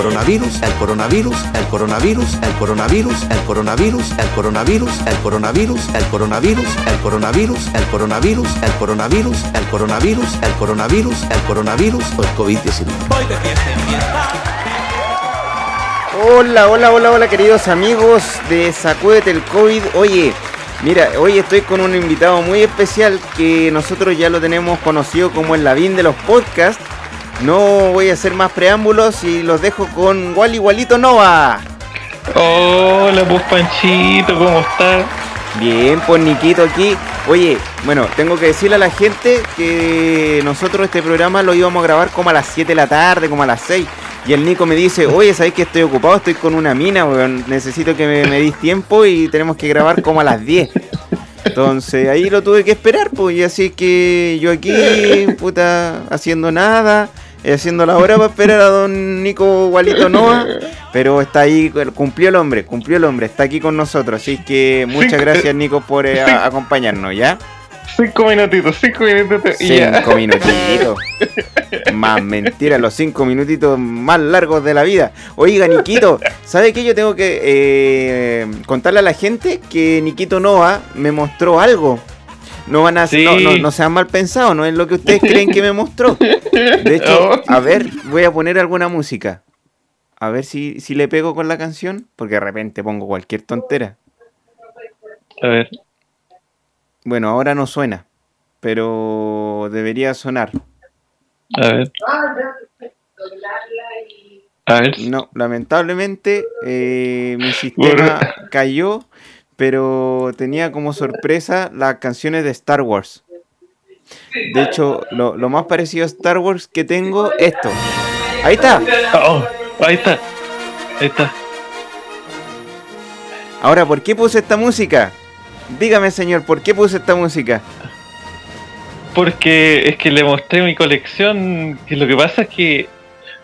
Coronavirus, el coronavirus, el coronavirus, el coronavirus, el coronavirus, el coronavirus, el coronavirus, el coronavirus, el coronavirus, el coronavirus, el coronavirus, el coronavirus, el coronavirus, el coronavirus o el COVID-19. Voy de fiesta en fiesta. Hola, hola, hola, hola, queridos amigos de Sacúdete el COVID. Oye, mira, hoy estoy con un invitado muy especial que nosotros ya lo tenemos conocido como el Lavín de los podcasts. No voy a hacer más preámbulos y los dejo con Wally Igualito Nova. Hola, pues Panchito, ¿cómo estás? Bien, pues Niquito aquí. Oye, bueno, tengo que decirle a la gente que nosotros este programa lo íbamos a grabar como a las 7 de la tarde, como a las 6. Y el Nico me dice, oye, ¿sabes que estoy ocupado? Estoy con una mina, weón. Necesito que me, me dis tiempo y tenemos que grabar como a las 10. Entonces ahí lo tuve que esperar, pues. Y así que yo aquí, puta, haciendo nada, haciendo la hora para esperar a don Nico Gualito Noa. Pero está ahí, cumplió el hombre, cumplió el hombre, está aquí con nosotros. Así que muchas gracias, Nico, por eh, acompañarnos, ¿ya? Cinco minutitos, cinco minutitos ya. Cinco minutitos. Más mentira, los cinco minutitos más largos de la vida. Oiga, Niquito, ¿sabe qué? Yo tengo que eh, contarle a la gente que Niquito Noa me mostró algo. No van a Sí. no, no, no sean mal pensados, no es lo que ustedes creen que me mostró. De hecho, a ver, voy a poner alguna música. A ver si, si le pego con la canción, porque de repente pongo cualquier tontera. A ver, Bueno, ahora no suena, pero debería sonar. a ver. A ver. No, lamentablemente eh, mi sistema cayó, pero tenía como sorpresa las canciones de Star Wars. De hecho, lo, lo más parecido a Star Wars que tengo, esto. Ahí está. Oh, ahí está. Ahí está. Ahora, ¿por qué puse esta música? Dígame, señor, ¿por qué puse esta música? Porque es que le mostré mi colección. Que lo que pasa es que,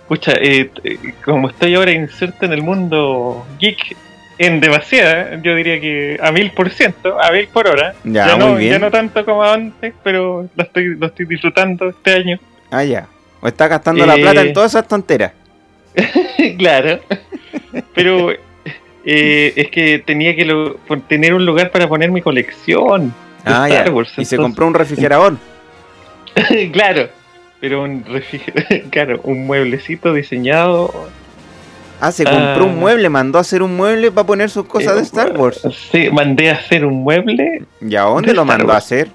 pucha, eh, eh, como estoy ahora inserto en el mundo geek en demasiada, yo diría que a mil por ciento, a mil por hora. Ya, no, muy bien. ya no tanto como antes, pero lo estoy, lo estoy disfrutando este año. Ah, ya. O está gastando la Eh. plata en todas esas tonteras. claro. Pero eh, es que tenía que lo- tener un lugar para poner mi colección. de Ah, ya. Star Wars, Y se compró un refrigerador. claro. Pero un refriger- claro, un mueblecito diseñado. Ah, se compró un Ah. mueble, mandó a hacer un mueble para poner sus cosas de eh, Star Wars. Sí, mandé a hacer un mueble ¿Y a dónde de lo mandó a hacer?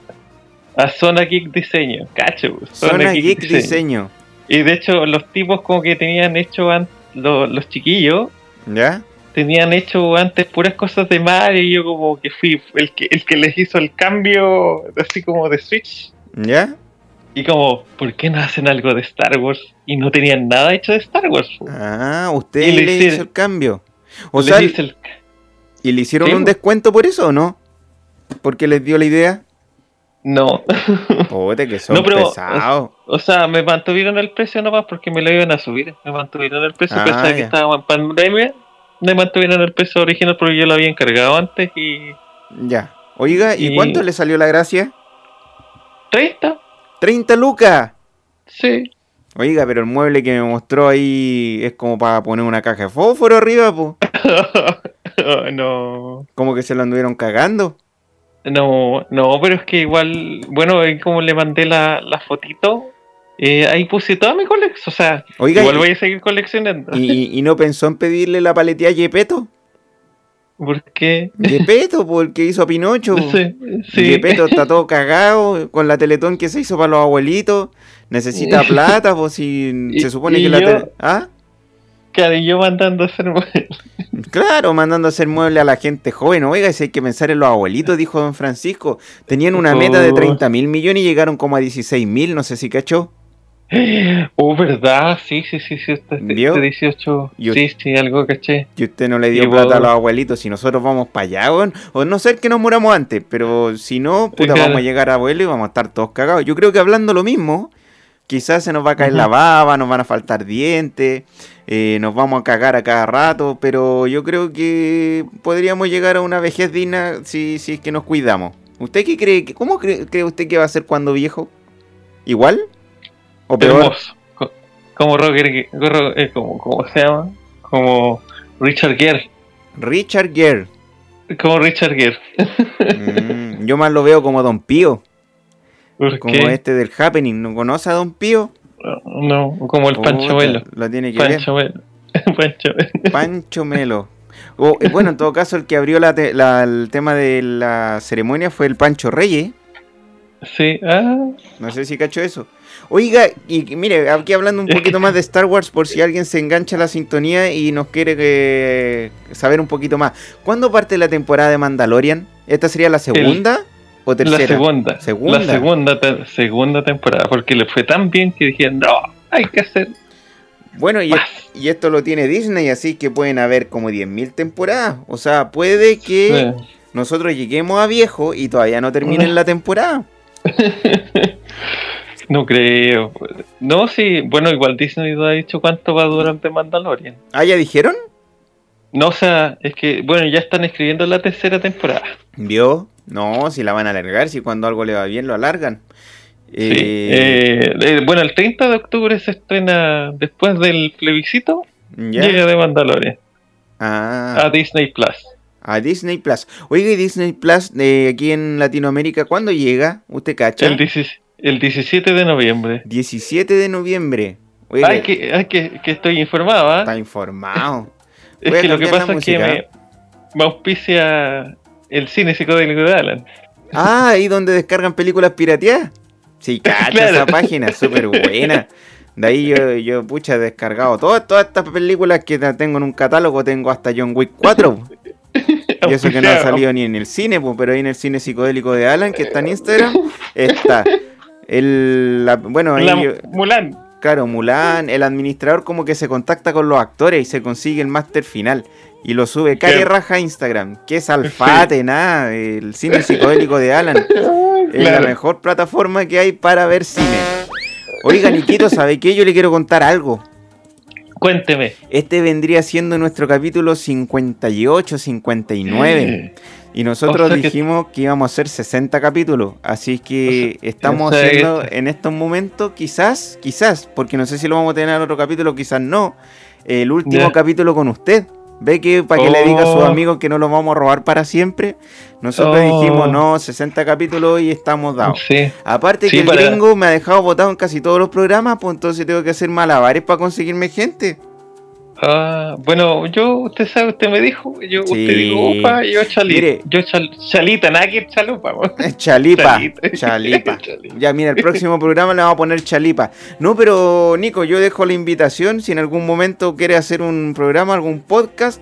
a Zona Geek Diseño. Cacho. Zona Geek Diseño. Y de hecho, los tipos como que tenían hecho an- lo- los chiquillos ¿Ya? tenían hecho antes puras cosas de Mario y yo como que fui el que, el que les hizo el cambio así como de Switch. ¿Ya? Y como, ¿por qué no hacen algo de Star Wars? Y no tenían nada hecho de Star Wars. Ah, usted Y le, le hizo el cambio. O sea, el- ¿y le hicieron Sí, un descuento por eso o no? Porque les dio la idea. No, Joder, que son No, pero- pesados. o sea, me mantuvieron el precio nomás porque me lo iban a subir. Me mantuvieron el precio, Ah, pensaba que estaba en pandemia. Me mantuvieron el precio original porque yo lo había encargado antes y... Ya. Oiga, ¿y Y- cuánto le salió la gracia? ¿30? ¡30 lucas! Sí. Oiga, pero el mueble que me mostró ahí es como para poner una caja de fósforo arriba, pues. no, Como que se lo anduvieron cagando. no, no, pero es que igual, bueno, ahí como le mandé la, la fotito, eh, ahí puse toda mi colección, o sea, Oiga, igual y- voy a seguir coleccionando. ¿Y, y no pensó en pedirle la paletía a Yepeto? ¿Por qué? Yepeto, porque hizo a Pinocho. Sí, sí. Está todo cagado con la teletón que se hizo para los abuelitos. Necesita plata, pues si Y- se supone que la tele... ¿Ah? Claro, y yo mandando a hacer Claro, mandando a hacer muebles a la gente joven. Oiga, si hay que pensar en los abuelitos, dijo don Francisco. Tenían una meta de Oh. 30 mil millones y llegaron como a 16 mil, no sé si cachó. Oh, ¿verdad? Sí, sí, sí, sí. Este, este ¿Vio? 18. Yo- Sí, sí, algo caché. Y usted no le dio plata a los abuelitos. Si nosotros vamos para allá, weón. O no ser que nos muramos antes. Pero si no, puta, vamos a llegar a abuelo y vamos a estar todos cagados. Yo creo que hablando lo mismo, quizás se nos va a caer la baba, nos van a faltar dientes, eh, nos vamos a cagar a cada rato. Pero yo creo que podríamos llegar a una vejez digna si, si es que nos cuidamos. ¿Usted qué cree? que- ¿Cómo cree, cree usted que va a ser cuando viejo? ¿Igual? ¿O peor? Hermoso. Co- Como Roger, Ro- eh, como, ¿cómo se llama? Como Richard Gere. Richard Gere. Como Richard Gere. Mm, yo más lo veo como Don Pío. ¿Por Como qué? este del Happening. ¿No conoce a Don Pío? No, como el Pancho Melo. Lo tiene que Pancho Melo. Pancho Melo. ver. Pancho Melo. Eh, bueno, en todo caso, el que abrió la te- la- el tema de la ceremonia fue el Pancho Reyes. Sí, ah, No sé si cacho eso. Oiga, y mire, aquí hablando un poquito más de Star Wars, por si alguien se engancha a la sintonía y nos quiere eh, saber un poquito más. ¿Cuándo parte la temporada de Mandalorian? ¿Esta sería la segunda o tercera? la segunda. Segunda. La segunda, te- segunda temporada. Porque le fue tan bien que dijeron, no, hay que hacer Bueno, y, más. y esto lo tiene Disney, así que pueden haber como 10.000 temporadas. O sea, puede que Sí. nosotros lleguemos a viejo y todavía no terminen la temporada. No creo. No, sí, bueno, igual Disney no ha dicho cuánto va a durar The Mandalorian. ¿Ah, ya dijeron? No, o sea, es que, bueno, ya están escribiendo la tercera temporada. ¿Vio? No, si la van a alargar, si cuando algo le va bien lo alargan. Sí. Eh, Eh, eh, bueno, el 30 de octubre se estrena, después del plebiscito, ¿ya? llega The Mandalorian Ah, a Disney Plus. a Disney Plus. Oiga, y Disney Plus de aquí en Latinoamérica, ¿cuándo llega? ¿Usted cacha? El, 16 el 17 de noviembre. 17 de noviembre. Ay, que, ay, que, que estoy informado, ¿ah? está informado. Es que lo que pasa es que me, me auspicia el cine psicodélico de Alan. Ah, ahí donde descargan películas pirateadas. Sí, cacho, Claro. esa página es súper buena. De ahí yo, yo, pucha, he descargado todas, todas estas películas que tengo en un catálogo. Tengo hasta John Wick 4. po. Y eso que no ha salido ni en el cine, pero ahí en el cine psicodélico de Alan, que está en Instagram, está. El, la- bueno, ahí, La Mulan. claro, Mulan, el administrador como que se contacta con los actores y se consigue el máster final. Y lo sube Qué- raja a Instagram. Que es alfate, nada. El cine psicodélico de Alan. Es la mejor plataforma que hay para ver cine. Oiga, Niquito, ¿sabe qué? Yo le quiero contar algo. Cuénteme. Este vendría siendo nuestro capítulo 58, 59. Y nosotros O sea que- dijimos que íbamos a hacer 60 capítulos. Así que estamos o sea, haciendo en estos momentos, quizás, quizás, porque no sé si lo vamos a tener en otro capítulo, quizás no. El último capítulo con usted. Ve que para que le diga a sus Oh. amigos que no los vamos a robar para siempre. Nosotros Oh. dijimos, no, 60 capítulos y estamos dados. Sí. Aparte Sí, que el para- gringo me ha dejado votado en casi todos los programas, pues entonces tengo que hacer malabares para conseguirme gente. Ah, bueno, yo, usted sabe, usted me dijo, yo, Sí. usted dijo, opa, y yo chalita. Mire. Yo chal, chalita, nada que chalupa. Chalipa, Chalita. chalipa. Chalita. Ya, mira, el próximo programa le vamos a poner chalipa. No, pero Nico, yo dejo la invitación. Si en algún momento quiere hacer un programa, algún podcast,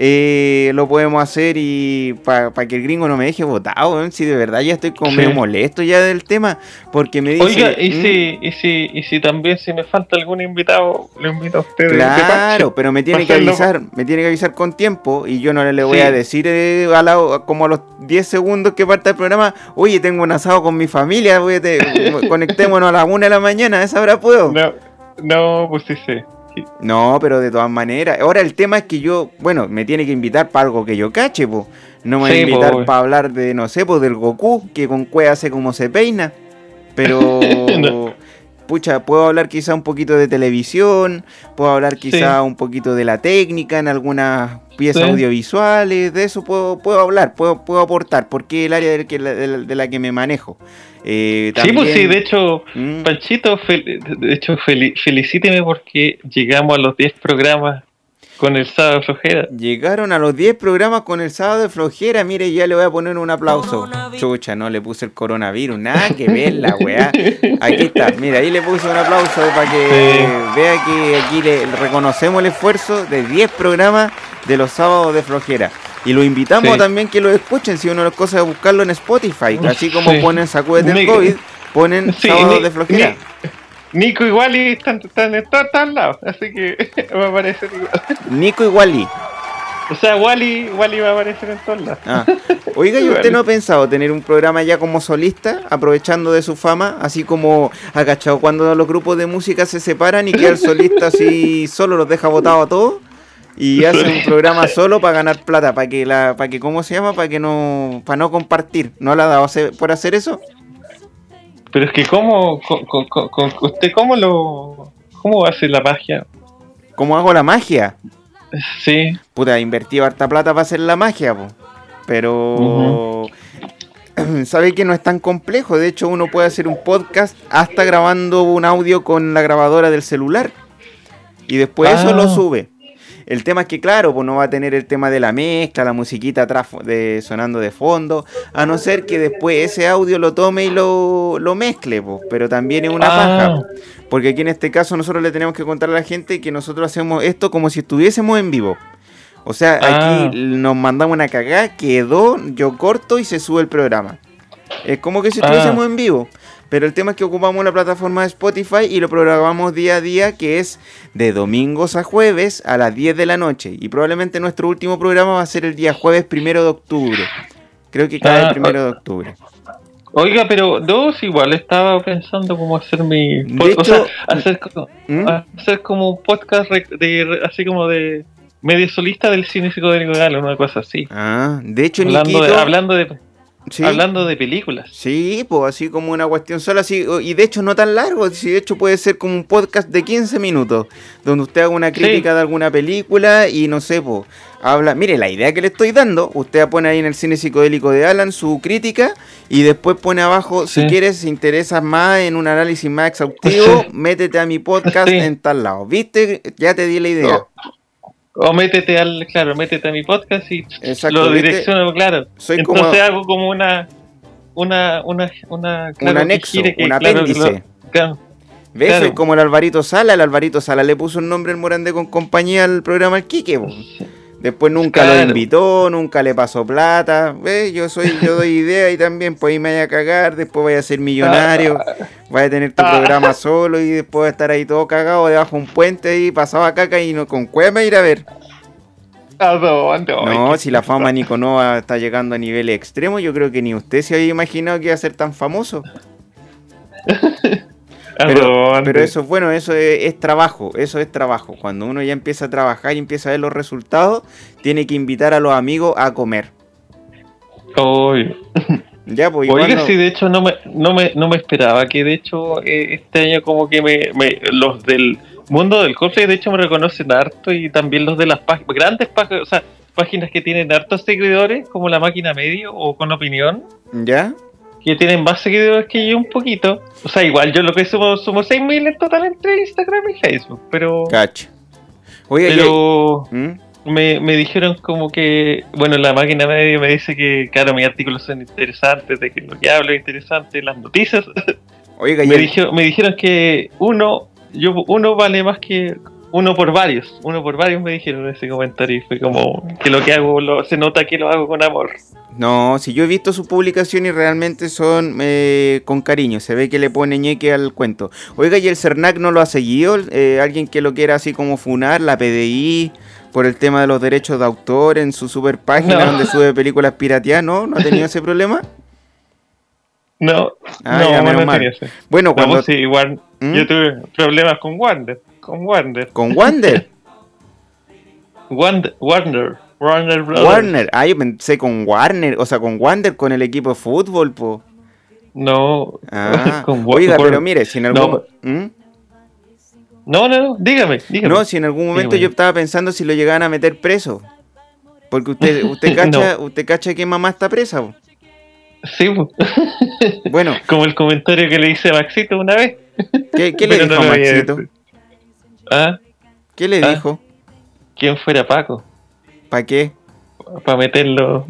eh, lo podemos hacer y para que el gringo no me deje votado. ¿eh? Si de verdad ya estoy como Sí. medio molesto ya del tema, porque me dice. Oiga, y "Mm, si, y si, y si también si me falta algún invitado, lo invito a ustedes. de Claro, pero me tiene que avisar, me tiene que avisar con tiempo y yo no le voy Sí. a decir eh, a la- como a los 10 segundos que parte el programa, oye, tengo un asado con mi familia, voy a te- conectémonos a las 1 de la mañana, a esa hora puedo. No, no, pues sí sé. No, pero de todas maneras. Ahora el tema es que yo, bueno, me tiene que invitar para algo que yo cache, po. No me va a Sí, po, invitar para hablar de, no sé, pues del Goku, que con Cue hace como se peina. Pero, No. pucha, puedo hablar quizá un poquito de televisión, puedo hablar quizá Sí. un poquito de la técnica en algunas piezas Sí. audiovisuales, de eso puedo, puedo hablar, puedo, puedo aportar, porque es el área del que- de, la, de la que me manejo. Eh, Sí, pues sí, de hecho, Mm. Panchito, fel- de hecho, feli- felicíteme porque llegamos a los 10 programas con el sábado de flojera. Llegaron a los 10 programas con el sábado de flojera. Mire, ya le voy a poner un aplauso. Chucha, no le puse el coronavirus. Nada que ver la weá. Aquí está. Mira, ahí le puse un aplauso para que Sí. vea que aquí le reconocemos el esfuerzo de 10 programas de los sábados de flojera. Y lo invitamos Sí. también que lo escuchen. Si una de las cosas es buscarlo en Spotify. Así como Sí. ponen Sacúdete el COVID, ponen Sí, ni- de flojera. Nico y Wally están, están en todos, todos lados, así que va a aparecer igual. Nico y Wally. O sea, Wally, Wally va a aparecer en todos lados. Ah. Oiga, ¿y usted no ha pensado tener un programa ya como solista, aprovechando de su fama, así como ha cachado cuando los grupos de música se separan y queda el solista así solo, los deja botados a todos? Y hace un programa solo para ganar plata, para que la, para que, ¿cómo se llama? Para que no, para no compartir. ¿No la ha dado por hacer eso? Pero es que cómo, co- co- co- usted cómo lo, cómo hace la magia, ¿Cómo hago la magia? sí, Puta, invertí harta plata para hacer la magia, po. Pero... Sabe que no es tan complejo. De hecho, uno puede hacer un podcast hasta grabando un audio con la grabadora del celular. Y después eso Ah. lo sube. El tema es que, claro, pues no va a tener el tema de la mezcla, la musiquita atrás de, sonando de fondo, a no ser que después ese audio lo tome y lo, lo mezcle, pues, pero también es una Ah. paja. Porque aquí en este caso nosotros le tenemos que contar a la gente que nosotros hacemos esto como si estuviésemos en vivo. O sea, Ah. aquí nos mandamos una cagada, quedó, yo corto y se sube el programa. Es como que si Ah. estuviésemos en vivo. Pero el tema es que ocupamos la plataforma de Spotify y lo programamos día a día, que es de domingos a jueves a las 10 de la noche. Y probablemente nuestro último programa va a ser el día jueves primero de octubre. Creo que cae el Ah, primero de octubre. Oiga, pero dos igual estaba pensando cómo hacer mi De pod- o sea, hecho- hacer, ¿Mm? hacer como un podcast de, así como de medio solista del cine psicodélico de Galo, una cosa así. Ah, de hecho, Hablando Nikito... de, hablando de ¿sí? hablando de películas. Sí, pues así como una cuestión sola, así, y de hecho no tan largo, si de hecho puede ser como un podcast de 15 minutos, donde usted haga una crítica Sí. de alguna película y no sé, pues, habla, mire, la idea que le estoy dando, usted pone ahí en el cine psicodélico de Alan su crítica y después pone abajo, si quieres, si interesas más en un análisis más exhaustivo, métete a mi podcast en tal lado, ¿viste? Ya te di la idea. O métete al, claro, métete a mi podcast y Exacto, lo direcciono, claro. Soy Entonces como- hago como una una una una claro, que anexo, que, un apéndice. claro, ¿Ves? Claro. Soy como el Alvarito Sala, el Alvarito Sala le puso el nombre el Morandé con compañía al programa El Quique. Después nunca lo invitó, nunca le pasó plata. ¿Ves? Yo soy, yo doy idea y también pues ahí me vaya a cagar, después vaya a ser millonario, vaya a tener tu Ah. programa solo y después va a estar ahí todo cagado debajo de un puente ahí, pasado a caca y no con cueva ir a ver. ¿A dónde? Ay, No, si la fama Niconova está llegando a niveles extremos, yo creo que ni usted se había imaginado que iba a ser tan famoso. ¿A Pero, eso es bueno, eso es, es trabajo, eso es trabajo. Cuando uno ya empieza a trabajar y empieza a ver los resultados, tiene que invitar a los amigos a comer. Oye, Ya, pues Oiga, no- sí, de hecho no me, no me, no me esperaba que de hecho eh, este año como que me, me- los del mundo del cosplay de hecho me reconocen harto y también los de las pag- grandes páginas, o sea, páginas que tienen hartos seguidores como la máquina medio o con opinión, ¿Ya? Que tienen más seguidores que yo un poquito. O sea, igual yo lo que sumo, sumo 6.000 en total entre Instagram y Facebook, pero... Cacho. Oiga, Pero y- ¿Mm? me, me dijeron como que, bueno, la máquina medio me dice que, claro, mis artículos son interesantes, de que lo que hablo es interesante, las noticias. Oiga, y me, dijeron, me dijeron que uno, yo, uno vale más que uno por varios. Uno por varios me dijeron ese comentario y fue como que lo que hago lo, se nota que lo hago con amor. No, si yo he visto sus publicaciones y realmente son eh, con cariño, se ve que le pone ñeque al cuento. Oiga, ¿y el CERNAC no lo ha seguido? Eh, ¿Alguien que lo quiera así como funar, la PDI, por el tema de los derechos de autor en su super página No. donde sube películas pirateadas? ¿No? ¿No ha tenido ese problema? No, Ah, no, ya, no, menos mal. tenía ese. Bueno, No, cuando... pues sí, igual ¿Mm? yo tuve problemas con Wander. Con Wander. Con Wander. Wander. Warner. Warner Brothers. Warner. Ah, yo pensé con Warner, o sea, con Wander, con el equipo de fútbol, po. No. Ah, con oiga, pero mire, si en algún... No, ¿Mm? No, no, no, dígame, dígame. No, si en algún momento Dígame. yo estaba pensando si lo llegaban a meter preso. Porque usted, usted cacha, usted cacha que mamá está presa. po. Sí. Bueno, como el comentario que le hice a Maxito una vez. ¿qué, qué le dijo no a Maxito? Ah, ¿Qué le Ah. dijo? ¿quién fuera Paco? ¿Para qué? Para meterlo,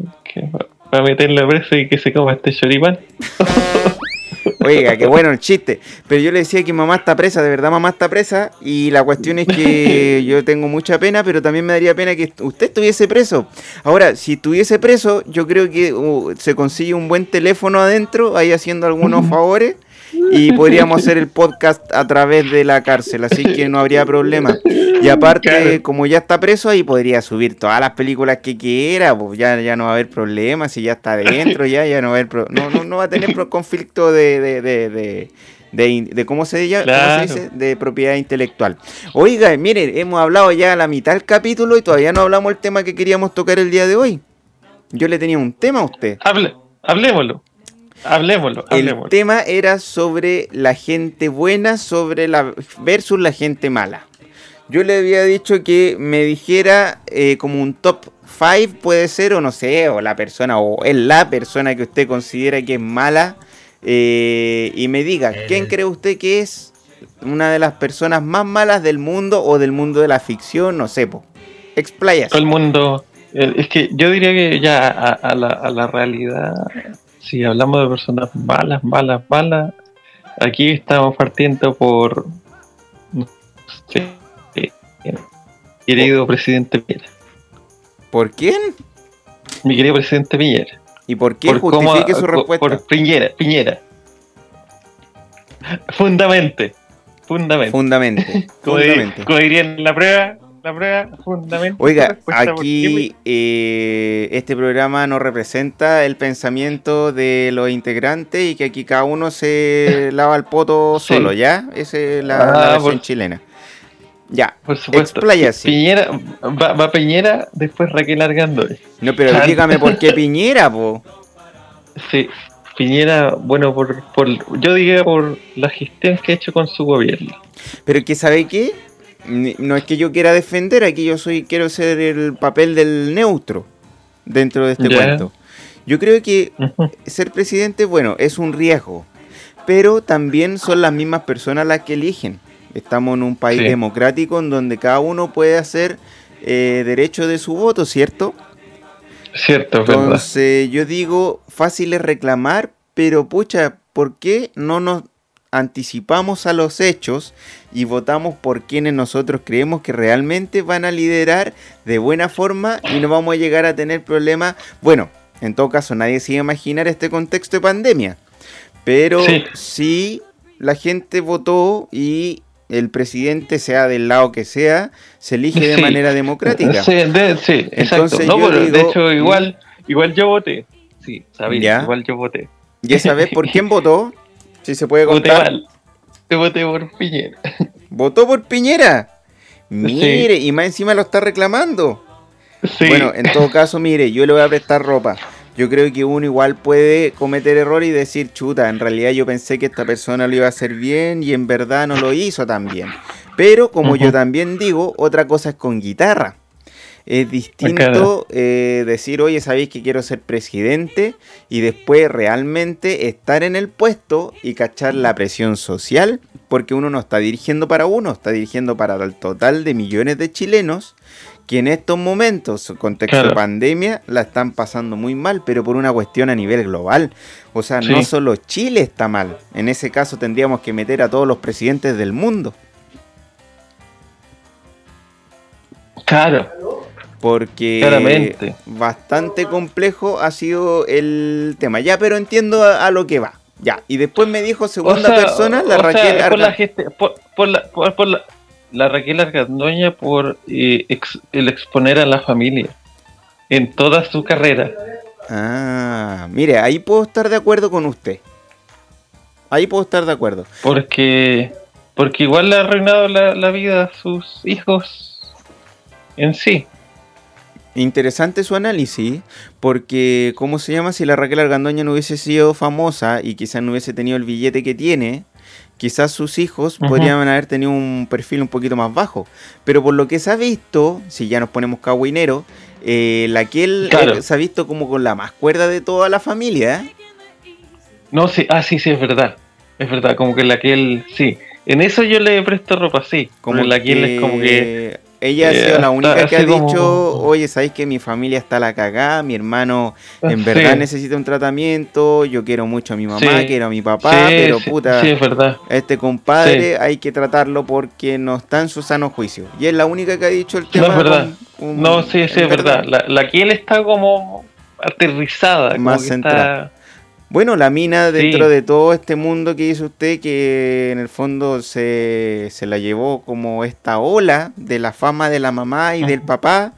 para meterlo preso y que se coma este choripán. Oiga, qué bueno el chiste. Pero yo le decía que mamá está presa, de verdad mamá está presa. Y la cuestión es que yo tengo mucha pena, pero también me daría pena que usted estuviese preso. Ahora, si estuviese preso, yo creo que uh, se consigue un buen teléfono adentro, ahí haciendo algunos favores. Y podríamos hacer el podcast a través de la cárcel, así que no habría problema. Y aparte, Claro. como ya está preso, ahí podría subir todas las películas que quiera, pues ya, ya no va a haber problema, si ya está dentro, ya, ya no va a haber pro- no, no, no va a tener conflicto de, de, de, de, de in- de cómo se, cómo dice, de propiedad intelectual. Oiga, miren, hemos hablado ya a la mitad del capítulo y todavía no hablamos el tema que queríamos tocar el día de hoy. Yo le tenía un tema a usted. Hable, hablemoslo. Hablemoslo, El hablemoslo. tema era sobre la gente buena sobre la versus la gente mala. Yo le había dicho que me dijera eh, como un top 5 puede ser o no sé, o la persona o es la persona que usted considera que es mala eh, y me diga, ¿quién cree usted que es una de las personas más malas del mundo o del mundo de la ficción? No sé, po. Explayas. Todo el mundo. eh, Es que yo diría que ya a, a la, a la realidad, si hablamos de personas malas, malas, malas, aquí estamos partiendo por. no sé, querido presidente Piñera. ¿Por quién? Mi querido presidente Piñera. ¿Y por qué? Por cómo- Justifique su por- respuesta. Por Piñera, Piñera. Fundamente. Fundamente. Fundamente. como, fundamente. como dirían en la prueba, la prueba, fundamente. Oiga, aquí eh, este programa no representa el pensamiento de los integrantes y que aquí cada uno se lava el poto Sí. solo, ¿ya? Esa es la, Ah, la versión por- chilena. Ya, Por supuesto. Piñera, va, va Piñera, después Raquel Argandoy. No, pero dígame por qué Piñera, po. Sí, Piñera, bueno, por, por yo diría por la gestión que ha hecho con su gobierno. Pero que sabe qué, no es que yo quiera defender, aquí yo soy quiero ser el papel del neutro dentro de este cuento. Yo creo que ser presidente, bueno, es un riesgo, pero también son las mismas personas las que eligen. Estamos en un país Sí. democrático en donde cada uno puede hacer eh, derecho de su voto, ¿cierto? Cierto, verdad. Entonces yo digo, fácil es reclamar, pero pucha, ¿por qué no nos anticipamos a los hechos y votamos por quienes nosotros creemos que realmente van a liderar de buena forma y no vamos a llegar a tener problemas? Bueno, en todo caso nadie se iba a imaginar este contexto de pandemia, pero Sí. sí la gente votó y el presidente, sea del lado que sea, se elige de Sí. manera democrática. Sí, de- sí, exacto. No, yo de hecho, igual, igual yo voté. Sí, sabía, Ya. igual yo voté. ¿Y esa vez por quién votó? Si se puede Voté contar. mal. Yo voté por Piñera. ¿Votó por Piñera? Mire, y más encima lo está reclamando. Sí. Bueno, en todo caso, mire, yo le voy a prestar ropa. Yo creo que uno igual puede cometer error y decir, chuta, en realidad yo pensé que esta persona lo iba a hacer bien y en verdad no lo hizo tan bien. Pero como yo también digo, otra cosa es con guitarra. Es distinto eh, decir, oye, sabéis que quiero ser presidente y después realmente estar en el puesto y cachar la presión social, porque uno no está dirigiendo para uno, está dirigiendo para el total de millones de chilenos que en estos momentos, contexto de pandemia, la están pasando muy mal, pero por una cuestión a nivel global. O sea, no solo Chile está mal, en ese caso tendríamos que meter a todos los presidentes del mundo. Claro, Porque Claramente. bastante complejo ha sido el tema. Ya, pero entiendo a, a lo que va. Ya, y después me dijo segunda O sea, persona, la o sea, Raquel por la, geste- por, por la, por, por la, la Raquel Argandoña por eh, ex- el exponer a la familia en toda su carrera. Ah, mire, ahí puedo estar de acuerdo con usted. Ahí puedo estar de acuerdo. Porque, porque igual le ha arruinado la, la vida a sus hijos en sí. Interesante su análisis, porque, ¿cómo se llama? Si la Raquel Argandoña no hubiese sido famosa y quizás no hubiese tenido el billete que tiene, quizás sus hijos podrían haber tenido un perfil un poquito más bajo. Pero por lo que se ha visto, si ya nos ponemos cagüineros, eh, la que él Claro. eh, se ha visto como con la más cuerda de toda la familia. ¿eh? No, sí, ah, sí, sí, es verdad. Es verdad, como que la que él, sí. En eso yo le presto ropa, sí. Como la que él es como que... Ella ha sido la única está que ha como- dicho, oye, ¿sabéis que mi familia está a la cagada? Mi hermano en Sí. verdad necesita un tratamiento, yo quiero mucho a mi mamá, Sí. quiero a mi papá, Sí, pero puta, Sí, es verdad. a este compadre hay que tratarlo porque no está en su sano juicio. Y es la única que ha dicho el tema. No, es verdad. con- con- No, sí, sí, es verdad. La, la que él está como aterrizada. Como Más que centrada. está... Bueno, la mina Sí. dentro de todo este mundo que hizo usted, que en el fondo se, se la llevó como esta ola de la fama de la mamá y del papá,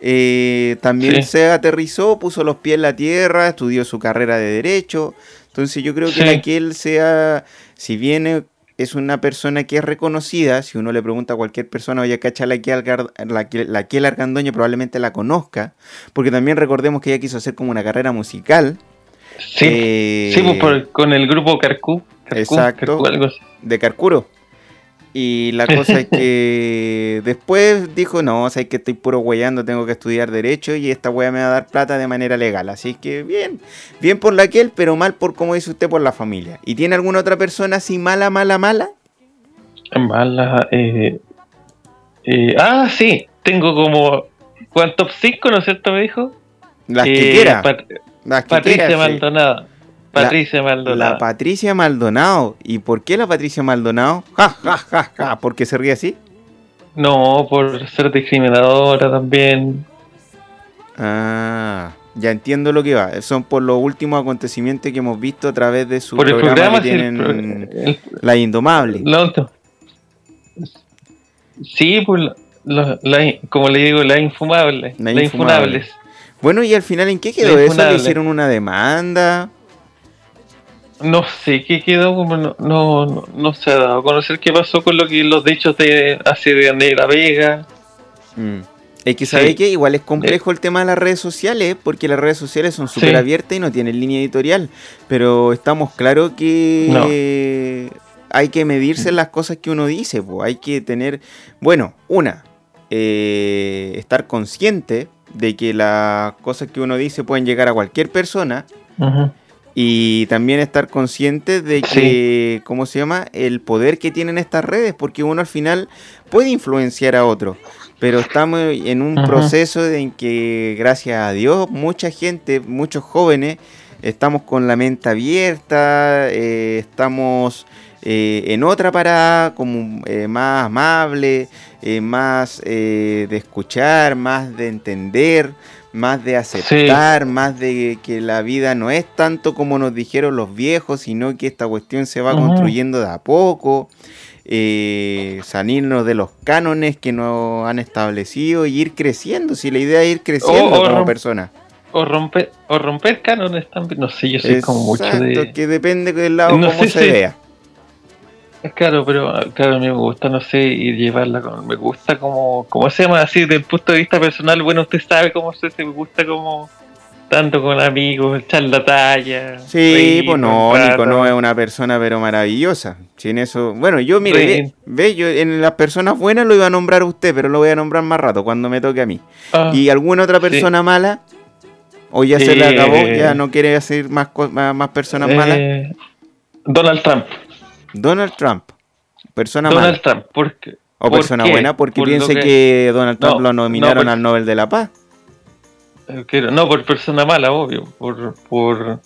eh, también Sí. se aterrizó, puso los pies en la tierra, estudió su carrera de derecho. Entonces yo creo que Sí. la que él sea, si viene es una persona que es reconocida, si uno le pregunta a cualquier persona, oye, cacha la Gar- la la Argandoña, probablemente la conozca, porque también recordemos que ella quiso hacer como una carrera musical. Sí, eh, sí pues, por- con el grupo Carcú. Carcú, Exacto. Carcú, algo así. de Carcuro. Y la cosa es que después dijo, no, o sea, que estoy puro weyando, tengo que estudiar derecho y esta wea me va a dar plata de manera legal. Así que bien, bien por la que él, pero mal por, como dice usted, por la familia. ¿Y tiene alguna otra persona así mala, mala, mala? Mala, eh, eh, ah, sí, tengo como. ¿Cuántos? ¿Cinco, no es cierto? Me dijo. Las que Eh, quiera. Pat- las que Patricia sí. Maldonado. La- Patricia Maldonado. La Patricia Maldonado. ¿Y por qué la Patricia Maldonado? Ja, ja, ja, ja. ¿Por qué se ríe así? No, por ser discriminadora también. Ah, ya entiendo lo que va. Son por los últimos acontecimientos que hemos visto a través de su por el programa, programa, que el tienen pro- el- La Indomable. Sí, pues la- como le digo, la infumable. La La, infumable. Bueno, y al final, ¿en qué quedó eso? ¿Le hicieron una demanda? No sé qué quedó, como no, no, no, no se ha dado a conocer qué pasó con lo que los dichos de hace de Negra Vega. Mm. Es que sabe Sí. que igual es complejo el tema de las redes sociales, porque las redes sociales son súper Sí. abiertas y no tienen línea editorial. Pero estamos claros que hay que medirse las cosas que uno dice. po. Hay que tener, bueno, una, eh, estar consciente de que las cosas que uno dice pueden llegar a cualquier persona. Y también estar consciente de que, ¿cómo se llama? El poder que tienen estas redes, porque uno al final puede influenciar a otro. Pero estamos en un proceso en que, gracias a Dios, mucha gente, muchos jóvenes, estamos con la mente abierta, eh, estamos eh, en otra parada, como eh, más amable, eh, más eh, de escuchar, más de entender, más de aceptar, más de que la vida no es tanto como nos dijeron los viejos, sino que esta cuestión se va construyendo de a poco. eh, salirnos de los cánones que nos han establecido y ir creciendo. Si la idea es ir creciendo O- o como persona. O romper, o romper cánones también. No sé, yo soy como mucho de. que depende del lado No como se si- vea. Claro, pero ah, claro, a mí me gusta, no sé, ir llevarla con. Me gusta como. ¿Cómo se llama así? Desde el punto de vista personal, bueno, usted sabe cómo se me gusta como. Tanto con amigos, echar la talla. Sí, reír pues no. Nico no es una persona pero maravillosa. Sin eso, bueno, yo mire, ve, ve, yo en las personas buenas lo iba a nombrar a usted, pero lo voy a nombrar más rato cuando me toque a mí. Ah, ¿Y alguna otra sí. persona mala? ¿O ya se le acabó? ¿Ya no quiere hacer más, más, más personas malas? eh, Donald Trump. Donald Trump. Persona Donald mala. Trump, porque. O ¿por persona qué? buena porque Por piense que... que- Donald No, Trump lo nominaron no, por- al Nobel de la Paz. Eh, no, por persona mala, obvio. Por, por,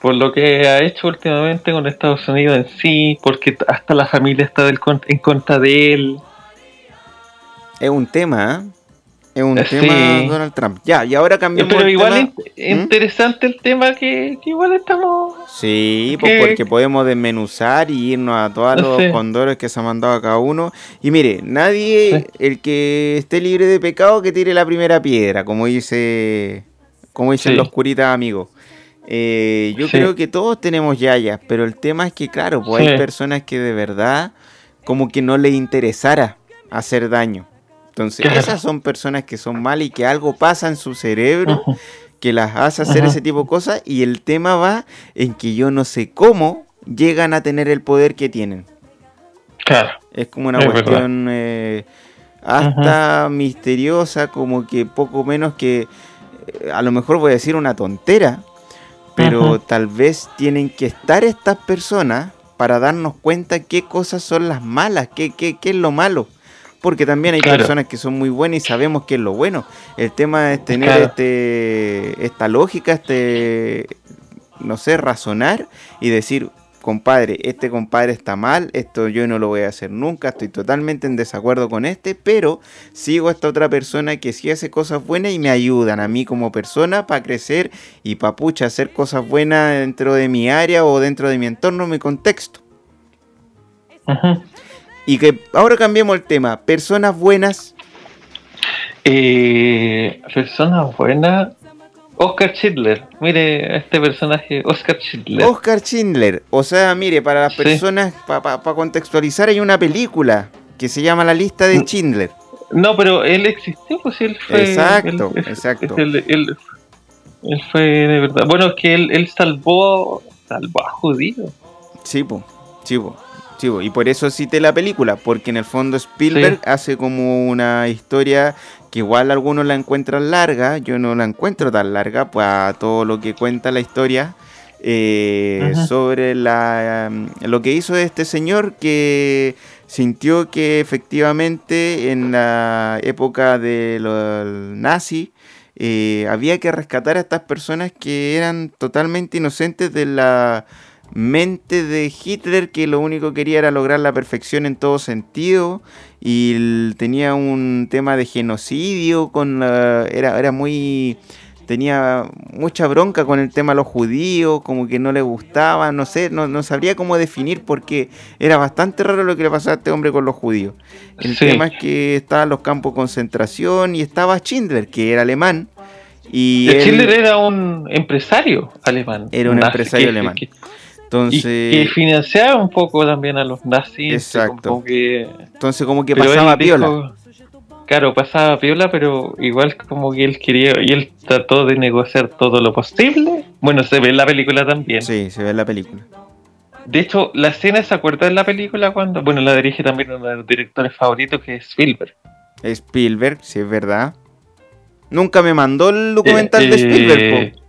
por lo que ha hecho últimamente con Estados Unidos en sí, porque hasta la familia está del en contra de él. Es un tema, ¿eh? Es un tema. Donald Trump. Ya, y ahora cambiamos Pero el igual tema. ¿Mm? interesante el tema que, que igual estamos. Sí, pues que- porque podemos desmenuzar y irnos a todos los Sí. condores que se ha mandado a cada uno. Y mire, nadie, el que esté libre de pecado, que tire la primera piedra, como dice, como dicen los curitas amigos. Eh, yo creo que todos tenemos yayas, pero el tema es que, claro, pues hay personas que de verdad como que no les interesara hacer daño. Entonces, Claro. esas son personas que son mal y que algo pasa en su cerebro que las hace hacer ese tipo de cosas y el tema va en que yo no sé cómo llegan a tener el poder que tienen. Claro. Es como una Es cuestión eh, hasta misteriosa, como que poco menos que, eh, a lo mejor voy a decir una tontera, pero tal vez tienen que estar estas personas para darnos cuenta qué cosas son las malas, qué, qué, qué es lo malo. Porque también hay Claro. personas que son muy buenas y sabemos qué es lo bueno. El tema es tener Claro. este esta lógica, este no sé, razonar y decir, compadre, este compadre está mal, esto yo no lo voy a hacer nunca, estoy totalmente en desacuerdo con este, pero sigo a esta otra persona que sí hace cosas buenas y me ayudan a mí como persona para crecer y para pucha hacer cosas buenas dentro de mi área o dentro de mi entorno, mi contexto. Ujú. Y que ahora cambiemos el tema, personas buenas, Eh, persona buena. Oscar Schindler. Mire, este personaje, Oscar Schindler. Oscar Schindler. O sea, mire, para las Sí. personas, para contextualizar, hay una película que se llama La lista de Mm. Schindler. No, pero él existió, pues él fue. Exacto, él- exacto. él, él- él fue de verdad. Bueno, es que él, él salvó, salvó a judíos. Sí, po, sí, po, sí. Y por eso cité la película, porque en el fondo Spielberg hace como una historia que igual algunos la encuentran larga, yo no la encuentro tan larga, pues a todo lo que cuenta la historia eh, sobre la, um, lo que hizo este señor que sintió que efectivamente en la época de los nazi eh, había que rescatar a estas personas que eran totalmente inocentes de la mente de Hitler que lo único que quería era lograr la perfección en todo sentido y tenía un tema de genocidio con la- era, era muy tenía mucha bronca con el tema de los judíos, como que no le gustaba, no sé, no, no sabría cómo definir porque era bastante raro lo que le pasaba a este hombre con los judíos. El Sí. tema es que estaban los campos de concentración y estaba Schindler, que era alemán. Y él- Schindler era un empresario alemán. Era un empresario que- alemán. que- y entonces, que financiaba un poco también a los nazis. Exacto. como que- entonces como que pasaba piola. dijo- claro, pasaba piola, pero igual como que él quería, y él trató de negociar todo lo posible. Bueno, se ve en la película también. Sí, se ve en la película. De hecho, la escena se acuerda en la película cuando, bueno, la dirige también uno de los directores favoritos que es Spielberg. Spielberg, si es verdad. Nunca me mandó el documental Eh, de Spielberg, po.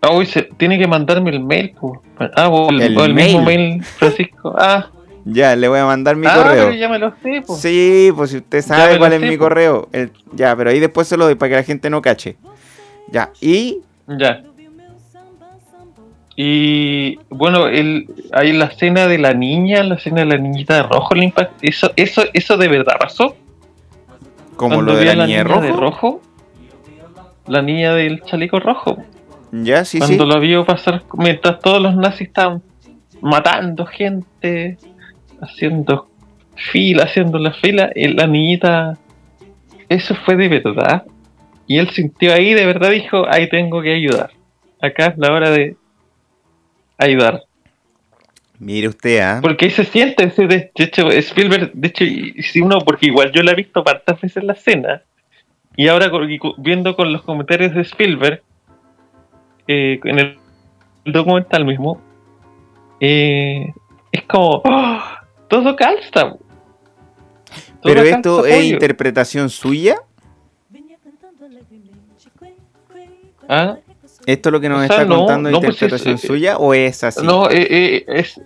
Ah, uy, se, tiene que mandarme el mail, po. Ah, o el, El o el mismo mail. mail, Francisco. Ah, Ya, le voy a mandar mi ah, correo. pero ya me lo sé, po. Sí, pues si usted sabe cuál es sé, mi po. correo. El- ya, pero ahí después se lo doy para que la gente no cache. Ya, y Ya. Y bueno, el, hay la escena de la niña, la escena de la niñita de rojo, el impacto. Eso, eso, eso de verdad pasó. como lo de la niña rojo. de rojo, la niña del chaleco rojo. Ya, sí, cuando sí. lo vio pasar mientras todos los nazis estaban matando gente, haciendo fila, haciendo la fila, y la niñita, eso fue de verdad. Y él sintió ahí, de verdad dijo, ahí tengo que ayudar. Acá es la hora de ayudar. Mire usted, ¿ah? Porque ahí se siente, ese de, hecho, Spielberg, de hecho, si uno, porque igual yo la he visto tantas veces la escena, y ahora viendo con los comentarios de Spielberg, eh, en el documental mismo, eh, es como, ¡oh! todo calza. Todo Pero calza, esto es pollo. interpretación suya. Ah, ¿Esto es lo que nos O sea, está no, contando no, pues es- interpretación eh, suya o es así? No, eh, eh, es,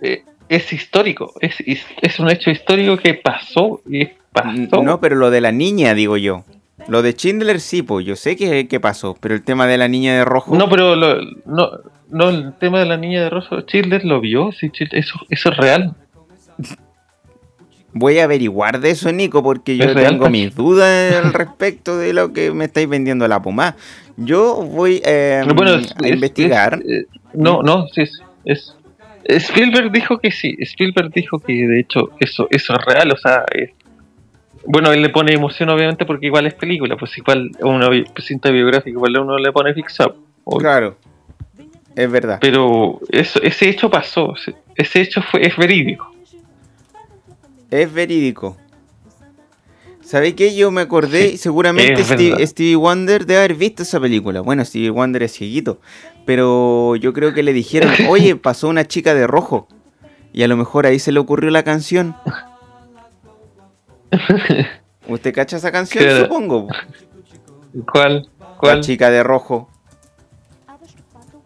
es histórico, es, es, es un hecho histórico que pasó, y pasó. No, pero lo de la niña, digo yo. Lo de Schindler sí, pues yo sé que, que pasó, pero el tema de la niña de rojo. No, pero lo- no, no, el tema de la niña de rosa, Schindler lo vio, sí, Schindler- eso, eso es real. Voy a averiguar de eso, Nico, porque yo real, tengo Pachi. mis dudas al respecto de lo que me estáis vendiendo la pomada. Yo voy eh, Bueno, es- a es- investigar. es- eh, no, no, sí, es, es- Spielberg dijo que sí, Spielberg dijo que de hecho eso, eso es real, o sea, bueno, él le pone emoción obviamente porque igual es película, pues igual una bi- cinta biográfica, igual uno le pone fixado. Claro, es verdad. Pero eso, ese hecho pasó, ese, hecho fue, es verídico. Es verídico. ¿Sabéis qué? Yo me acordé, Sí, seguramente Steve-. Stevie Wonder debe haber visto esa película. Bueno, Stevie Wonder es cieguito. Pero yo creo que le dijeron, oye, pasó una chica de rojo. Y a lo mejor ahí se le ocurrió la canción. ¿Usted cacha esa canción, supongo? ¿Cuál? La ¿Cuál? chica de rojo.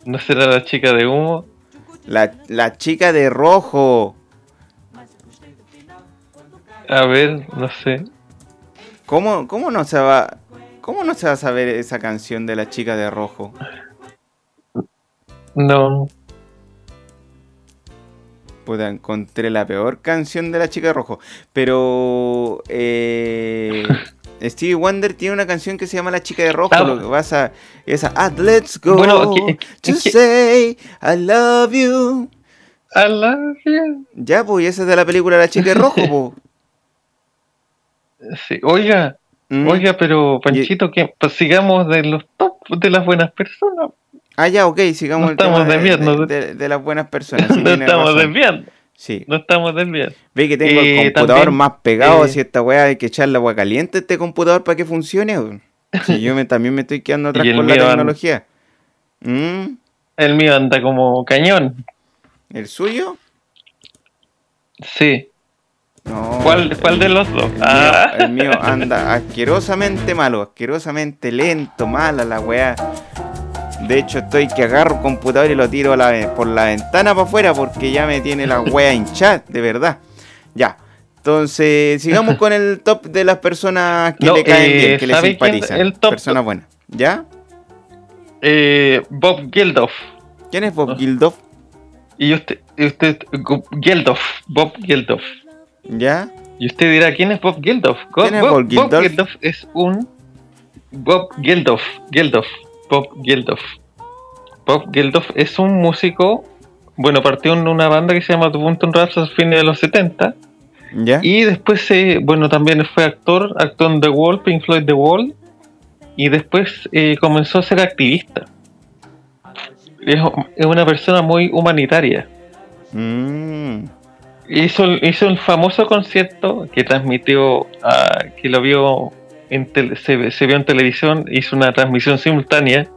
¿No será la chica de humo? La, la chica de rojo. A ver, no sé. ¿Cómo, cómo no se va... ¿Cómo no se va a saber esa canción de la chica de rojo? No. Puta, encontré la peor canción de la chica de rojo. Pero eh, Stevie Wonder tiene una canción que se llama La chica de rojo. Ah. Lo que pasa, esa ah, Let's go Bueno, ¿qué- to say I love you. I love you. Ya, pues, y esa es de la película La chica de rojo, pues. Sí, Oiga, Mm. oiga, pero Panchito, que pues, sigamos de los top de las buenas personas. Ah, ya, ok, sigamos No el estamos de, desviando. de- de- de las buenas personas. no estamos razón. desviando, Sí. no estamos desviando. Ve que tengo Eh, el computador también, más pegado, eh, si esta weá hay que echarle agua caliente a este computador para que funcione. Si yo me, también me estoy quedando atrás con la anda- tecnología. ¿Mm? El mío anda como cañón. ¿El suyo? Sí. No. ¿Cuál, cuál de los dos? El mío, Ah, el mío anda asquerosamente malo, asquerosamente lento, mala la weá. De hecho, estoy que agarro el computador y lo tiro a la por la ventana para afuera porque ya me tiene la wea hinchada, de verdad. Ya. Entonces, sigamos con el top de las personas que No, le caen eh, bien, que le simpatizan. El top- Personas buenas. ¿Ya? eh, Bob Geldof. ¿Quién es Bob Ah. Geldof? Y usted, usted, Geldof, Bob Geldof. ¿Ya? Y usted dirá, ¿quién es Bob Geldof? ¿Quién es Bob Geldof? es un... Bob Geldof, Geldof, Bob Geldof. Bob Geldof es un músico, bueno, partió en una banda que se llama The Bunton Raps a fines de los 70. ¿Ya? Y después, se, bueno, también fue actor, actuó en The Wall, Pink Floyd The Wall. Y después eh, comenzó a ser activista. Es, es una persona muy humanitaria. Mm, Hizo, hizo un famoso concierto que transmitió, ah, que lo vio, en se, se vio en televisión, hizo una transmisión simultánea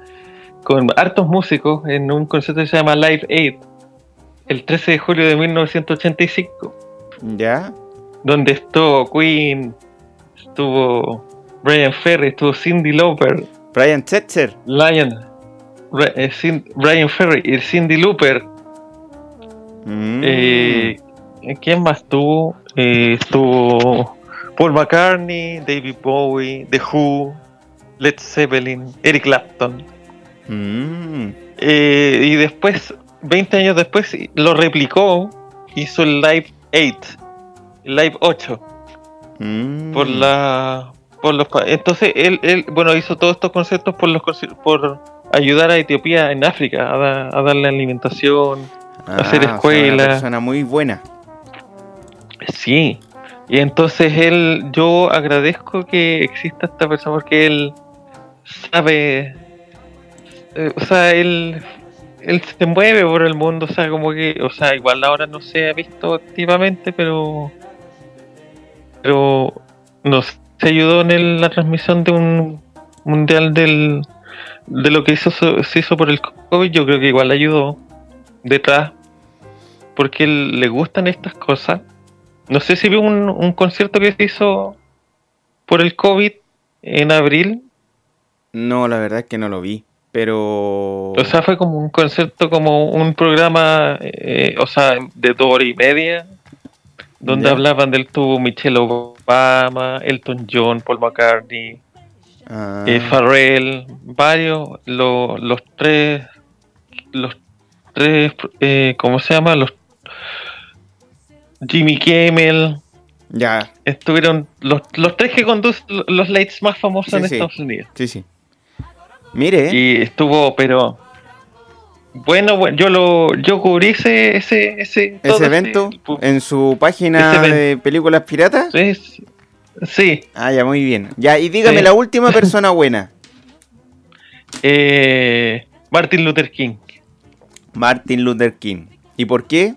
con hartos músicos en un concierto que se llama Live Aid, el 13 de julio de 1985, ¿Ya? donde estuvo Queen, estuvo Brian Ferry, estuvo Cindy Lauper, Brian Setzer. Lion, eh, Brian Ferry y Cindy Lauper, Mm, Eh, ¿Quién más? Eh, estuvo Paul McCartney, David Bowie, The Who, Led Zeppelin, Eric Clapton. mm, Eh, y después, 20 años después, lo replicó, hizo el Live 8, el Live 8, mm. por la... Por los, entonces él, él, bueno, hizo todos estos conciertos por los por ayudar a Etiopía en África a, da- a darle alimentación, hacer Ah, o sea, una persona muy buena. Sí, y entonces él, yo agradezco que exista esta persona porque él sabe, eh, o sea, él, él se mueve por el mundo, o sea, como que, o sea, igual ahora no se ha visto activamente, pero, pero nos ayudó en la transmisión de un mundial del, de lo que hizo, se hizo por el COVID, yo creo que igual ayudó detrás, porque él- le gustan estas cosas. No sé si vio un, un concierto que se hizo por el COVID en abril. No, la verdad es que no lo vi. Pero. O sea, fue como un concierto, como un programa, eh, o sea, de dos horas y media, donde hablaban del tubo Michelle Obama, Elton John, Paul McCartney, Ah, eh, Pharrell, varios, lo- los tres, los tres, eh, ¿cómo se llama? Los Jimmy Kimmel, ya, estuvieron los, los tres que conducen los lights más famosos Sí, en sí. Estados Unidos. sí, sí. Mire, Y estuvo, pero bueno, bueno, yo lo, yo cubrí ese, ese, ese, ese evento en su página de películas piratas. es- sí, Ah, ya, muy bien. Ya, y dígame Sí. la última persona buena. eh, Martin Luther King. Martin Luther King. ¿Y por qué?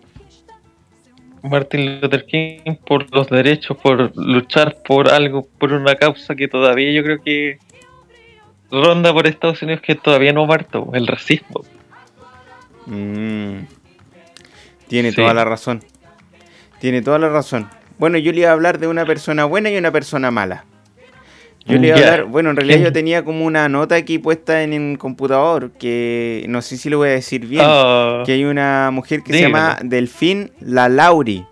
Martin Luther King por los derechos, por luchar por algo, por una causa que todavía yo creo que ronda por Estados Unidos que todavía no ha muerto, el racismo. Mm, tiene Sí. toda la razón. Tiene toda la razón. Bueno, yo le iba a hablar de una persona buena y una persona mala. Yo le iba a Ya. hablar, bueno, en realidad yo tenía como una nota aquí puesta en el computador que no sé si lo voy a decir bien. Ah, que hay una mujer que se llama Delfín La Lauri.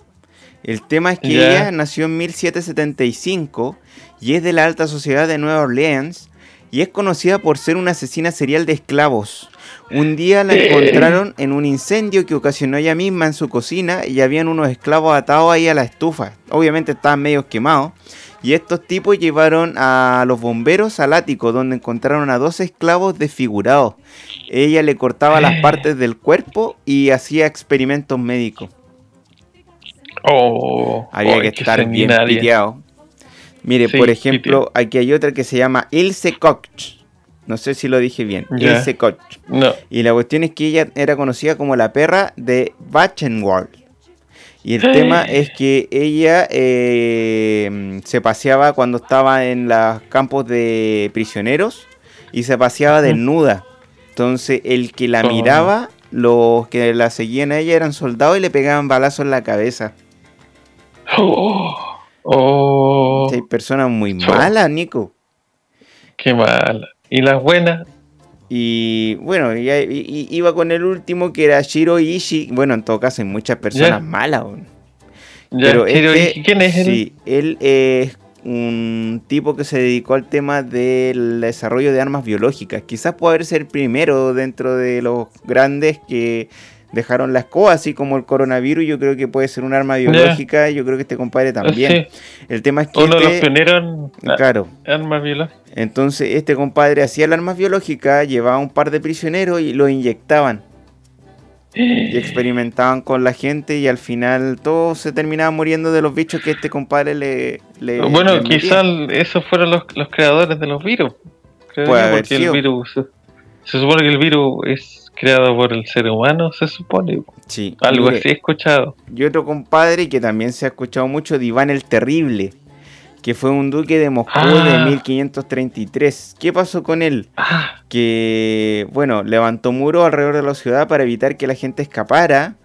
El tema es que ella nació en 1775 y es de la alta sociedad de Nueva Orleans y es conocida por ser una asesina serial de esclavos. Un día la encontraron en un incendio que ocasionó ella misma en su cocina y habían unos esclavos atados ahí a la estufa. Obviamente estaban medio quemados. Y estos tipos llevaron a los bomberos al ático donde encontraron a dos esclavos desfigurados. Ella le cortaba las partes del cuerpo y hacía experimentos médicos. Oh, Había que estar bien piteado. Mire, Sí, por ejemplo, aquí hay otra que se llama Ilse Koch. No sé si lo dije bien. Ilse Koch. No. Y la cuestión es que ella era conocida como la perra de Bachenwald. Y el tema es que ella eh, se paseaba cuando estaba en los campos de prisioneros y se paseaba desnuda. Entonces el que la Oh. miraba, los que la seguían a ella eran soldados y le pegaban balazos en la cabeza. Oh, oh, Hay personas muy malas, Nico. qué mala. ¿Y las buenas? Y bueno, y, iba con el último que era Shiro Ishii. Bueno, en todo caso hay muchas personas malas. Pero quiero- este- ¿y ¿Quién es él? Sí, él es un tipo que se dedicó al tema del desarrollo de armas biológicas. Quizás puede ser el primero dentro de los grandes que dejaron la escoba, así como el coronavirus. Yo creo que puede ser un arma biológica. Yo creo que este compadre también. Sí, El tema es que uno de los este- pioneros en claro, armas biológicas. entonces este compadre hacía las armas biológicas, llevaba un par de prisioneros y los inyectaban. Y experimentaban con la gente y al final todos se terminaban muriendo de los bichos que este compadre le... le Bueno, quizás esos fueron los, los creadores de los virus. creo porque el virus se, se supone que el virus es creado por el ser humano, se supone. Sí. Algo Mire, así he escuchado. Y otro compadre que también se ha escuchado mucho, de Iván el Terrible, que fue un duque de Moscú de Ah. 1533. ¿Qué pasó con él? Ah, que, bueno, levantó muros alrededor de la ciudad para evitar que la gente escapara.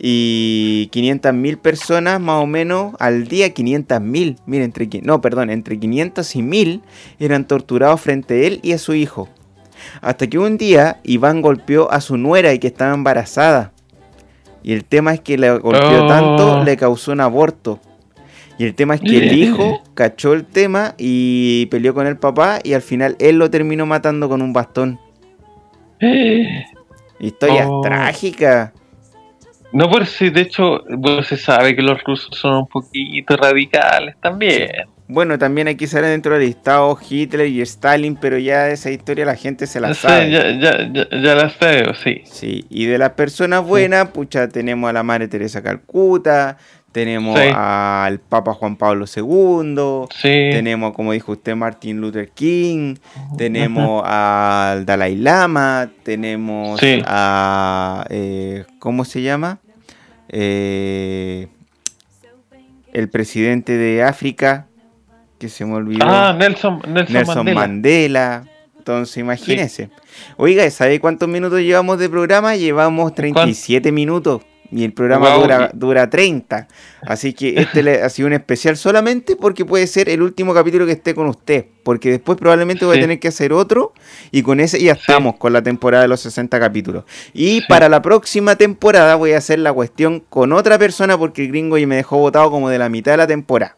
Y 500.000 personas más o menos al día, 500.000, miren, entre, no, perdón, entre 500 y 1000 eran torturados frente a él y a su hijo. Hasta que un día Iván golpeó a su nuera y que estaba embarazada. Y el tema es que le golpeó Oh. tanto, le causó un aborto. Y el tema es que el hijo cachó el tema y peleó con el papá y al final él lo terminó matando con un bastón. Historia Oh. trágica. No, por si de hecho, se sabe que los rusos son un poquito radicales también. Bueno, también aquí sale dentro del listado Hitler y Stalin, pero ya esa historia la gente se la Sí, sabe. ya, ya, ya, ya la sé, sí. Sí, y de las personas buenas, pucha, tenemos a la Madre Teresa Calcuta, tenemos Sí. al Papa Juan Pablo II, tenemos, como dijo usted, Martin Luther King, tenemos al Dalai Lama, tenemos a... eh, ¿Cómo se llama? Eh, el presidente de África, que se me olvidó. Ah, Nelson, Nelson, Nelson Mandela. Mandela. Entonces, imagínense. Oiga, ¿sabe cuántos minutos llevamos de programa? Llevamos 37 minutos. Y el programa dura, y- dura 30. Así que este le ha sido un especial solamente porque puede ser el último capítulo que esté con usted. Porque después probablemente voy a tener que hacer otro. Y con ese ya estamos con la temporada de los 60 capítulos. Y para la próxima temporada voy a hacer la cuestión con otra persona porque el gringo ya me dejó votado como de la mitad de la temporada.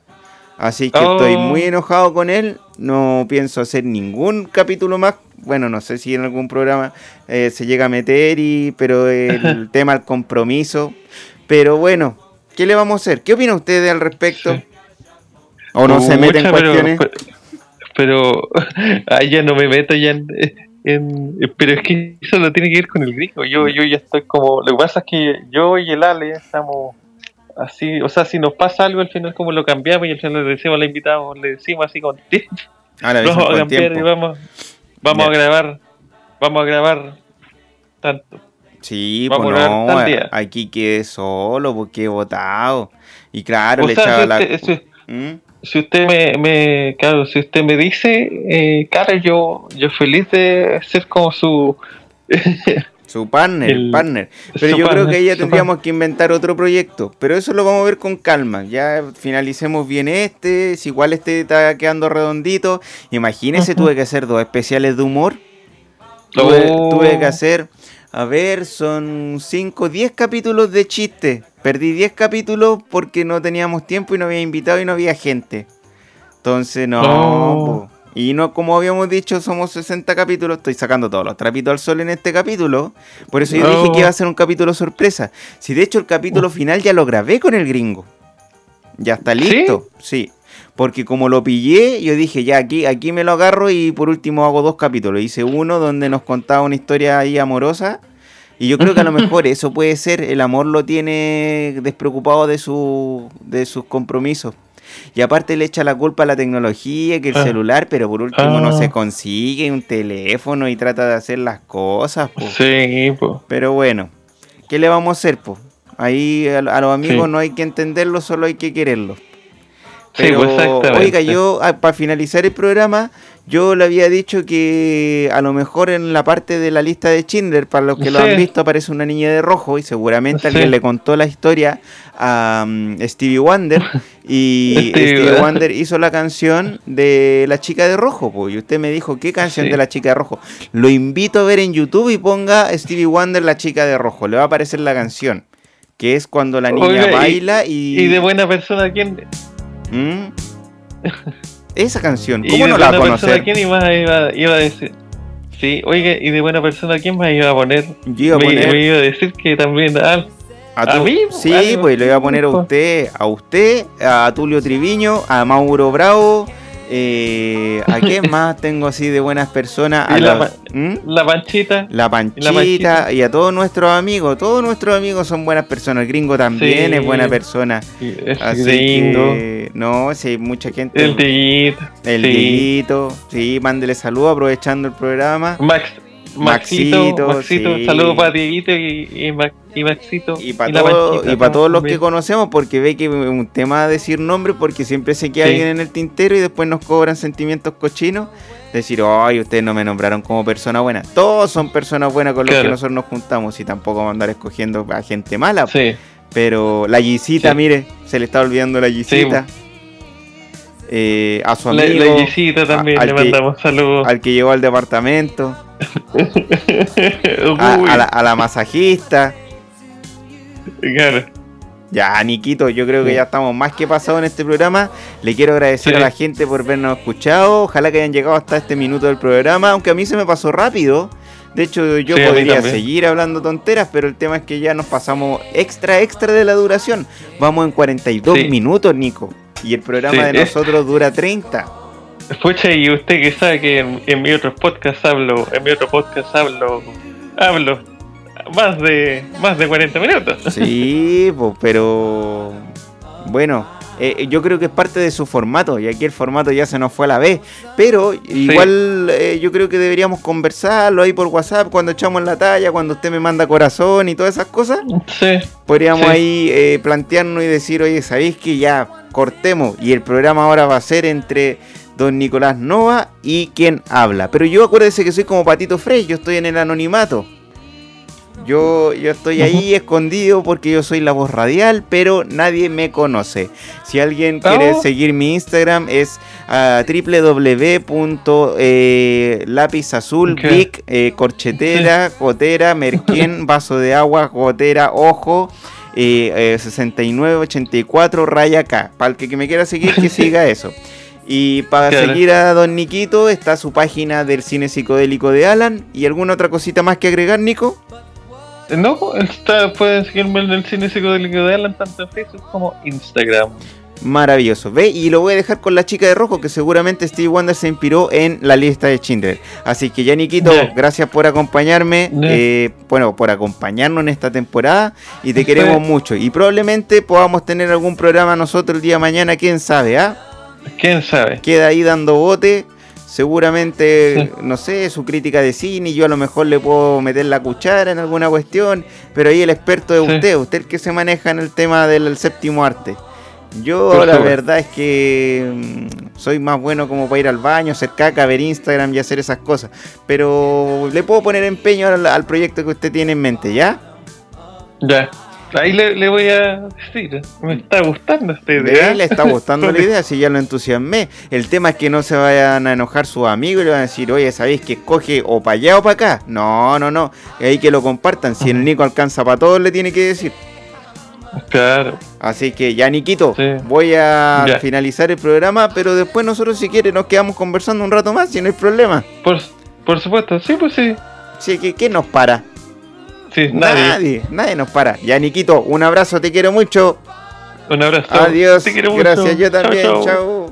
Así que estoy Oh. muy enojado con él. No pienso hacer ningún capítulo más. Bueno, no sé si en algún programa eh, se llega a meter, y, pero el tema del compromiso. Pero bueno, ¿qué le vamos a hacer? ¿Qué opina usted al respecto? Sí. ¿O no se mete en Pucha, pero- cuestiones? Pero, ay, ya no me meto ya en, en- Pero es que eso no tiene que ver con el gringo. Yo, yo ya estoy como. Lo que pasa es que yo y el Ale estamos así. O sea, si nos pasa algo, al final, como lo cambiamos y al final le decimos, le invitamos, le decimos así con tiempo. Ah, avisan vamos a cambiar y tiempo. vamos, vamos a grabar. Vamos a grabar tanto. Sí, Vamos pues a grabar no, aquí quedé solo porque he votado. Y claro, O le sea, echaba si la... usted, si- ¿Mm? si usted me, me claro, si usted me dice, eh, cara, yo, yo feliz de ser como su Su partner, El- partner. Pero yo creo que ahí ya tendríamos que inventar otro proyecto. Pero eso lo vamos a ver con calma. Ya finalicemos bien este. Si igual este está quedando redondito. Imagínese, tuve que hacer dos especiales de humor. Tuve, Oh. tuve que hacer, a ver, son 5, 10 capítulos de chiste. Perdí 10 capítulos porque no teníamos tiempo y no había invitado y no había gente. Entonces, no. Oh. Y no, como habíamos dicho, somos 60 capítulos. Estoy sacando todos los trapitos al sol en este capítulo. Por eso yo No. dije que iba a ser un capítulo sorpresa. Si de hecho el capítulo final ya lo grabé con el gringo. Ya está ¿Sí? listo. Sí. Porque como lo pillé, yo dije, ya aquí, aquí me lo agarro y por último hago dos capítulos. Hice uno donde nos contaba una historia ahí amorosa. Y yo creo que a lo mejor eso puede ser, el amor lo tiene despreocupado de, su, de sus compromisos. Y aparte le echa la culpa a la tecnología, que el Ah. celular, pero por último no Ah. se consigue un teléfono y trata de hacer las cosas. po. Sí, po. Pero bueno, ¿qué le vamos a hacer? Po? Ahí a, a los amigos Sí. no hay que entenderlos, solo hay que quererlos. Sí, Pero, pues, exactamente. oiga, yo ah, para finalizar el programa, yo le había dicho que a lo mejor en la parte de la lista de Schindler, para los que lo han visto, aparece una niña de rojo y seguramente Sí. alguien le contó la historia a mm, Stevie Wonder y Stevie. Wonder hizo la canción de La Chica de Rojo, pues, y usted me dijo, ¿qué canción Sí. de La Chica de Rojo? Lo invito a ver en YouTube y ponga Stevie Wonder La Chica de Rojo, le va a aparecer la canción, que es cuando la niña y- baila y... Y de buena persona, ¿quién? ¿Mm? Esa canción, Y ¿cómo de no la persona? ¿quién iba, iba, iba a decir? Sí, oiga, y de buena persona, ¿quién más iba a poner? Yo iba a poner me iba a decir que también. a, ¿a mí? Sí, Algo. pues le iba a poner a Pues. usted, a usted, a Tulio Triviño, a Mauro Bravo, eh, ¿a quién más tengo así de buenas personas? A la ¿Mm? la panchita. La Panchita, y a todos nuestros amigos, todos nuestros amigos son buenas personas, el gringo también Sí. es buena persona. Así gringo. que, no, sí, hay mucha gente. El Dieguito. El sí. Dieguito, sí, mándele saludos aprovechando el programa. Max. Maxito, Maxito, Maxito, sí. saludos para Dieguito y, y, Max- y Maxito. Y para la todo, todos los que conocemos, porque ve que es un tema decir nombre, porque siempre se queda Sí. alguien en el tintero y después nos cobran sentimientos cochinos. Decir, ay, ustedes no me nombraron como persona buena. Todos son personas buenas con los Claro. que nosotros nos juntamos y tampoco vamos a andar escogiendo a gente mala. Sí, Pero la Gisita, Sí. mire, se le está olvidando la Gisita. Eh, a su la, amigo, la Gisita también le que- mandamos saludos. al que llegó al departamento, a la, a la masajista. Claro. Ya, Niquito, yo creo que ya estamos más que pasados en este programa. Le quiero agradecer Sí. a la gente por vernos escuchado. Ojalá que hayan llegado hasta este minuto del programa, aunque a mí se me pasó rápido. De hecho, yo Sí, podría seguir hablando tonteras, pero el tema es que ya nos pasamos extra, extra de la duración. Vamos en 42 Sí. minutos, Nico. Y el programa de es- nosotros dura 30. Pucha, y usted que sabe que en, en mi otro podcast hablo, en mi otro podcast hablo, hablo más de más de 40 minutos. Sí, pues, pero bueno, eh, yo creo que es parte de su formato y aquí el formato ya se nos fue a la vez. Pero igual eh, yo creo que deberíamos conversarlo ahí por WhatsApp cuando echamos la talla, cuando usted me manda corazón y todas esas cosas. Sí, Podríamos Sí. ahí eh, plantearnos y decir, oye, ¿sabéis que ya cortemos? Y el programa ahora va a ser entre don Nicolás Nova y quien habla. Pero yo acuérdese que soy como Patito Frey, yo estoy en el anonimato. Yo, yo estoy ahí escondido porque yo soy la voz radial, pero nadie me conoce. Si alguien quiere Oh. seguir mi Instagram es ah, www.lapizazul, Ok. Vic, eh, corchetera, gotera, merquén, vaso de agua, gotera, ojo, eh, eh, 6984, raya K. Para el que, que me quiera seguir, que siga eso. Y para Claro. seguir a Don Niquito está su página del cine psicodélico de Alan. ¿Y alguna otra cosita más que agregar, Nico? No, está, pueden seguirme en el cine psicodélico de Alan tanto en Facebook como Instagram. Maravilloso, ve, y lo voy a dejar con la chica de rojo que seguramente Steve Wonder se inspiró en la lista de Schindler. Así que ya Niquito, gracias por acompañarme, eh, bueno, por acompañarnos en esta temporada y te Sí. queremos mucho. Y probablemente podamos tener algún programa nosotros el día de mañana, quién sabe, ¿ah? ¿Quién sabe? Queda ahí dando bote. Seguramente, Sí. no sé, su crítica de cine, yo a lo mejor le puedo meter la cuchara en alguna cuestión, pero ahí el experto es Sí. usted, usted el que se maneja en el tema del séptimo arte. Yo la verdad es que mm, soy más bueno como para ir al baño, hacer caca, ver Instagram y hacer esas cosas. Pero le puedo poner empeño al, al proyecto que usted tiene en mente, ¿ya? Ya. Ahí le, le voy a decir. Me está gustando esta idea. le está gustando la idea, si ya lo entusiasmé. El tema es que no se vayan a enojar sus amigos y le van a decir, oye, ¿sabéis que escoge o para allá o para acá? No, no, no. Ahí que lo compartan. Si el Nico alcanza para todos, le tiene que decir. Claro. Así que ya, Niquito, Sí. voy a Ya. finalizar el programa, pero después nosotros, si quieres, nos quedamos conversando un rato más, si no hay problema. Por, por supuesto, sí, pues sí. Sí, que ¿qué nos para? Sí, nadie. nadie, nadie nos para. Ya, Niquito, un abrazo, te quiero mucho. Un abrazo. Adiós. Te quiero mucho. Gracias, yo también. Chao.